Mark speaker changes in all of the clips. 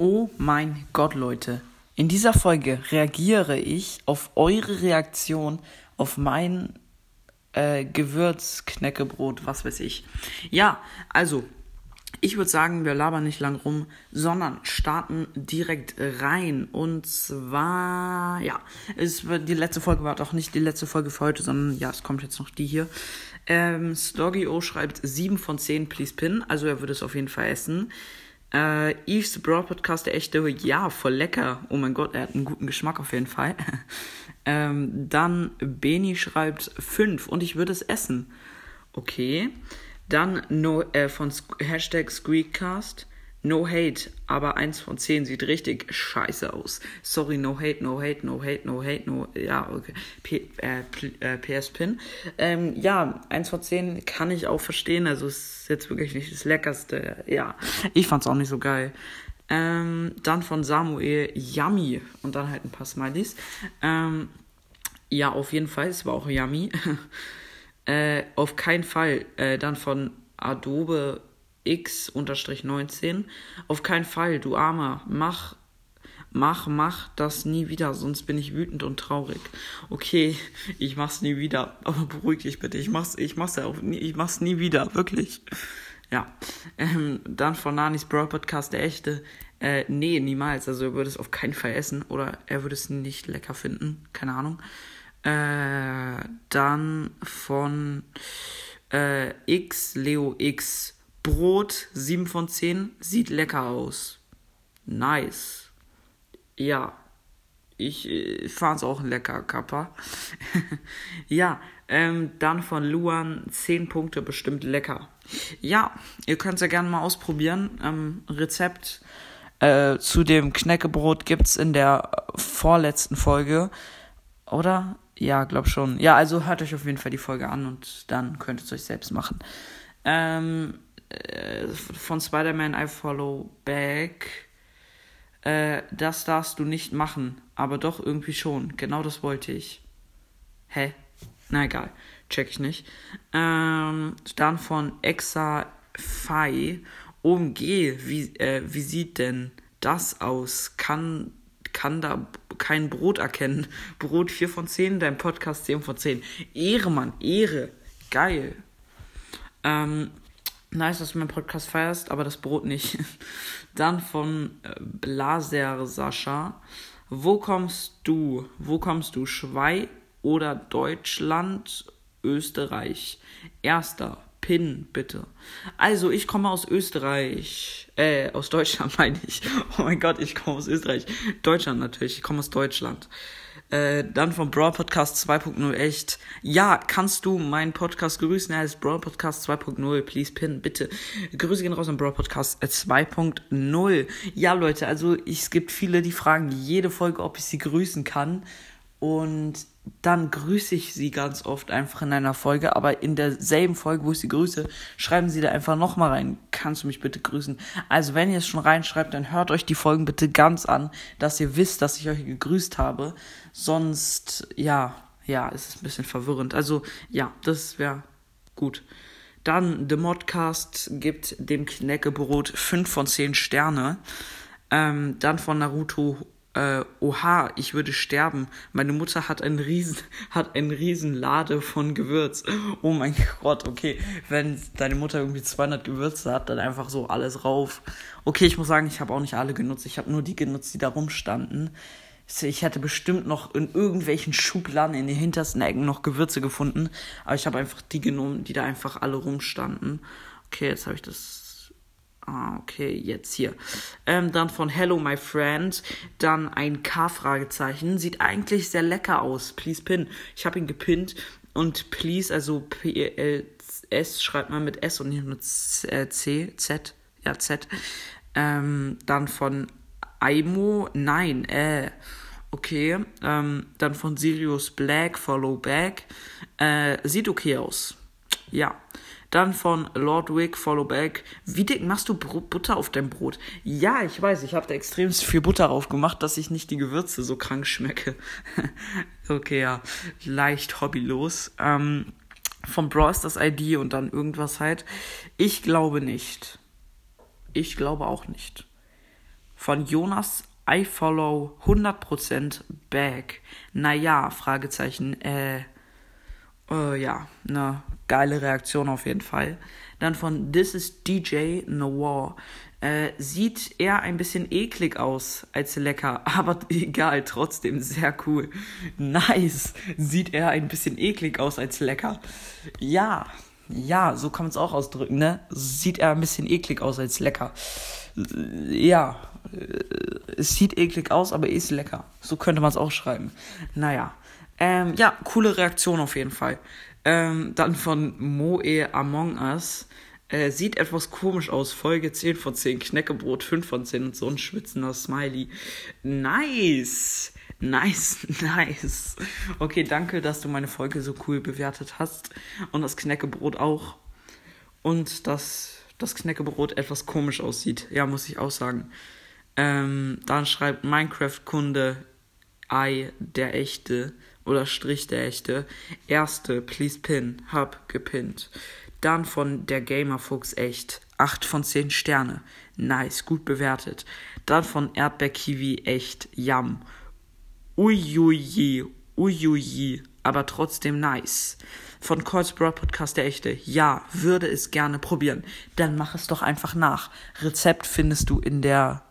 Speaker 1: Oh mein Gott, Leute. In dieser Folge reagiere ich auf eure Reaktion auf mein äh, Gewürzknäckebrot, was weiß ich. Ja, also, ich würde sagen, wir labern nicht lang rum, sondern starten direkt rein. Und zwar, ja, es die letzte Folge war doch nicht die letzte Folge für heute, sondern ja, es kommt jetzt noch die hier. Ähm, Stoggy-O schreibt 7 von 10, please pin. Also er würde es auf jeden Fall essen. Äh, Eve's Broad Podcast, der echte, ja, voll lecker. Oh mein Gott, er hat einen guten Geschmack auf jeden Fall. ähm, dann Beni schreibt 5 und ich würde es essen. Okay. Dann no, äh, von Hashtag Squeakcast. No hate, aber eins von zehn sieht richtig scheiße aus. Sorry, no hate, no hate, no hate, no hate, no. Ja, okay. P, äh, äh, PS Pin. Ähm, ja, eins von zehn kann ich auch verstehen. Also ist jetzt wirklich nicht das Leckerste. Ja, ich fand's auch nicht so geil. Ähm, dann von Samuel Yummy und dann halt ein paar Smileys. Ähm, ja, auf jeden Fall, es war auch Yummy. äh, auf keinen Fall. Äh, dann von Adobe X-19. Auf keinen Fall, du Armer. Mach, mach, mach das nie wieder, sonst bin ich wütend und traurig. Okay, ich mach's nie wieder. Aber beruhig dich bitte. Ich mach's, ich mach's ja auch nie, ich mach's nie wieder. Wirklich. Ja. Ähm, dann von Nanis Bro Podcast, der echte. Äh, nee, niemals. Also er würde es auf keinen Fall essen oder er würde es nicht lecker finden. Keine Ahnung. Äh, dann von äh, X, Leo X. Brot 7 von 10 sieht lecker aus. Nice. Ja. Ich äh, fand's auch lecker, Kappa. ja, ähm, dann von Luan 10 Punkte bestimmt lecker. Ja, ihr könnt's ja gerne mal ausprobieren. Ähm, Rezept äh, zu dem Knäckebrot gibt's in der vorletzten Folge. Oder? Ja, glaub schon. Ja, also hört euch auf jeden Fall die Folge an und dann könnt ihr es euch selbst machen. Ähm, äh, von Spider-Man I Follow Back. Äh, das darfst du nicht machen, aber doch irgendwie schon. Genau das wollte ich. Hä? Na egal, check ich nicht. Ähm, dann von Exa Phi. OMG, wie, äh, wie sieht denn das aus? Kann, kann da kein Brot erkennen. Brot 4 von 10, dein Podcast 10 von 10. Ehre, Mann, Ehre. Geil. Ähm, Nice, dass du meinen Podcast feierst, aber das Brot nicht. Dann von äh, Blaser Sascha. Wo kommst du? Wo kommst du? Schweiz oder Deutschland? Österreich. Erster. Pin, bitte. Also, ich komme aus Österreich. Äh, aus Deutschland meine ich. Oh mein Gott, ich komme aus Österreich. Deutschland natürlich. Ich komme aus Deutschland. Äh, dann vom Brawl Podcast 2.0 echt. Ja, kannst du meinen Podcast grüßen? Er ist Brawl Podcast 2.0. Please pin, bitte. Grüße gehen raus an Brawl Podcast 2.0. Ja, Leute, also es gibt viele, die fragen jede Folge, ob ich sie grüßen kann. Und dann grüße ich sie ganz oft einfach in einer Folge, aber in derselben Folge, wo ich sie grüße, schreiben sie da einfach nochmal rein. Kannst du mich bitte grüßen? Also wenn ihr es schon reinschreibt, dann hört euch die Folgen bitte ganz an, dass ihr wisst, dass ich euch gegrüßt habe. Sonst, ja, ja, es ist ein bisschen verwirrend. Also, ja, das wäre gut. Dann, The Modcast gibt dem Knäckebrot 5 von 10 Sterne. Ähm, dann von Naruto äh, oha, ich würde sterben. Meine Mutter hat einen riesen, hat einen riesen Lade von Gewürz. Oh mein Gott, okay. Wenn deine Mutter irgendwie 200 Gewürze hat, dann einfach so alles rauf. Okay, ich muss sagen, ich habe auch nicht alle genutzt. Ich habe nur die genutzt, die da rumstanden. Ich hätte bestimmt noch in irgendwelchen Schubladen in den hintersten Ecken noch Gewürze gefunden. Aber ich habe einfach die genommen, die da einfach alle rumstanden. Okay, jetzt habe ich das Ah, okay, jetzt hier. Ähm, dann von Hello My Friend, dann ein K-Fragezeichen. Sieht eigentlich sehr lecker aus. Please pin. Ich habe ihn gepinnt und please, also P-L-S schreibt man mit S und nicht C, äh, Z. Ja, Z. Ähm, dann von Aimo, nein, äh. Okay, ähm, dann von Sirius Black, Follow Back. Äh, sieht okay aus. Ja. Dann von Lord Wick, Follow Back. Wie dick machst du Butter auf dein Brot? Ja, ich weiß, ich habe da extrem viel Butter drauf gemacht, dass ich nicht die Gewürze so krank schmecke. okay, ja, leicht hobbylos. Ähm, von Brawl das ID und dann irgendwas halt. Ich glaube nicht. Ich glaube auch nicht. von Jonas I follow 100% back. Naja, Fragezeichen, äh, äh, ja, ne, geile Reaktion auf jeden Fall. Dann von This is DJ Noir. Äh, sieht eher ein bisschen eklig aus als lecker, aber egal, trotzdem sehr cool. Nice. Sieht eher ein bisschen eklig aus als lecker. Ja, ja, so kann man es auch ausdrücken, ne? Sieht eher ein bisschen eklig aus als lecker. Ja, es sieht eklig aus, aber ist lecker. So könnte man es auch schreiben. Naja. Ähm, ja, coole Reaktion auf jeden Fall. Ähm, dann von Moe Among Us. Äh, sieht etwas komisch aus. Folge 10 von 10. Knäckebrot 5 von 10 und so ein schwitzender Smiley. Nice. Nice, nice. Okay, danke, dass du meine Folge so cool bewertet hast. Und das Knäckebrot auch. Und dass das Knäckebrot etwas komisch aussieht. Ja, muss ich auch sagen. Ähm, dann schreibt Minecraft-Kunde Ei der echte oder Strich der echte. Erste, please pin, hab gepinnt. Dann von der Gamerfuchs echt. 8 von 10 Sterne. Nice, gut bewertet. Dann von Erdbeerkiwi echt. Yam. Uiuiui, uiuiui, aber trotzdem nice. Von Colts Broad Podcast der echte. Ja, würde es gerne probieren. Dann mach es doch einfach nach. Rezept findest du in der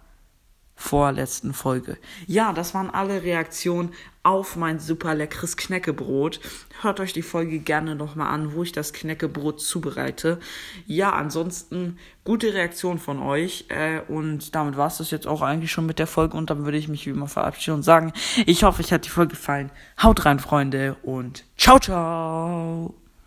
Speaker 1: vorletzten Folge. Ja, das waren alle Reaktionen auf mein super leckeres Knäckebrot. Hört euch die Folge gerne nochmal an, wo ich das Knäckebrot zubereite. Ja, ansonsten gute Reaktion von euch. Äh, und damit war es das jetzt auch eigentlich schon mit der Folge. Und dann würde ich mich wie immer verabschieden und sagen, ich hoffe, euch hat die Folge gefallen. Haut rein, Freunde, und ciao, ciao.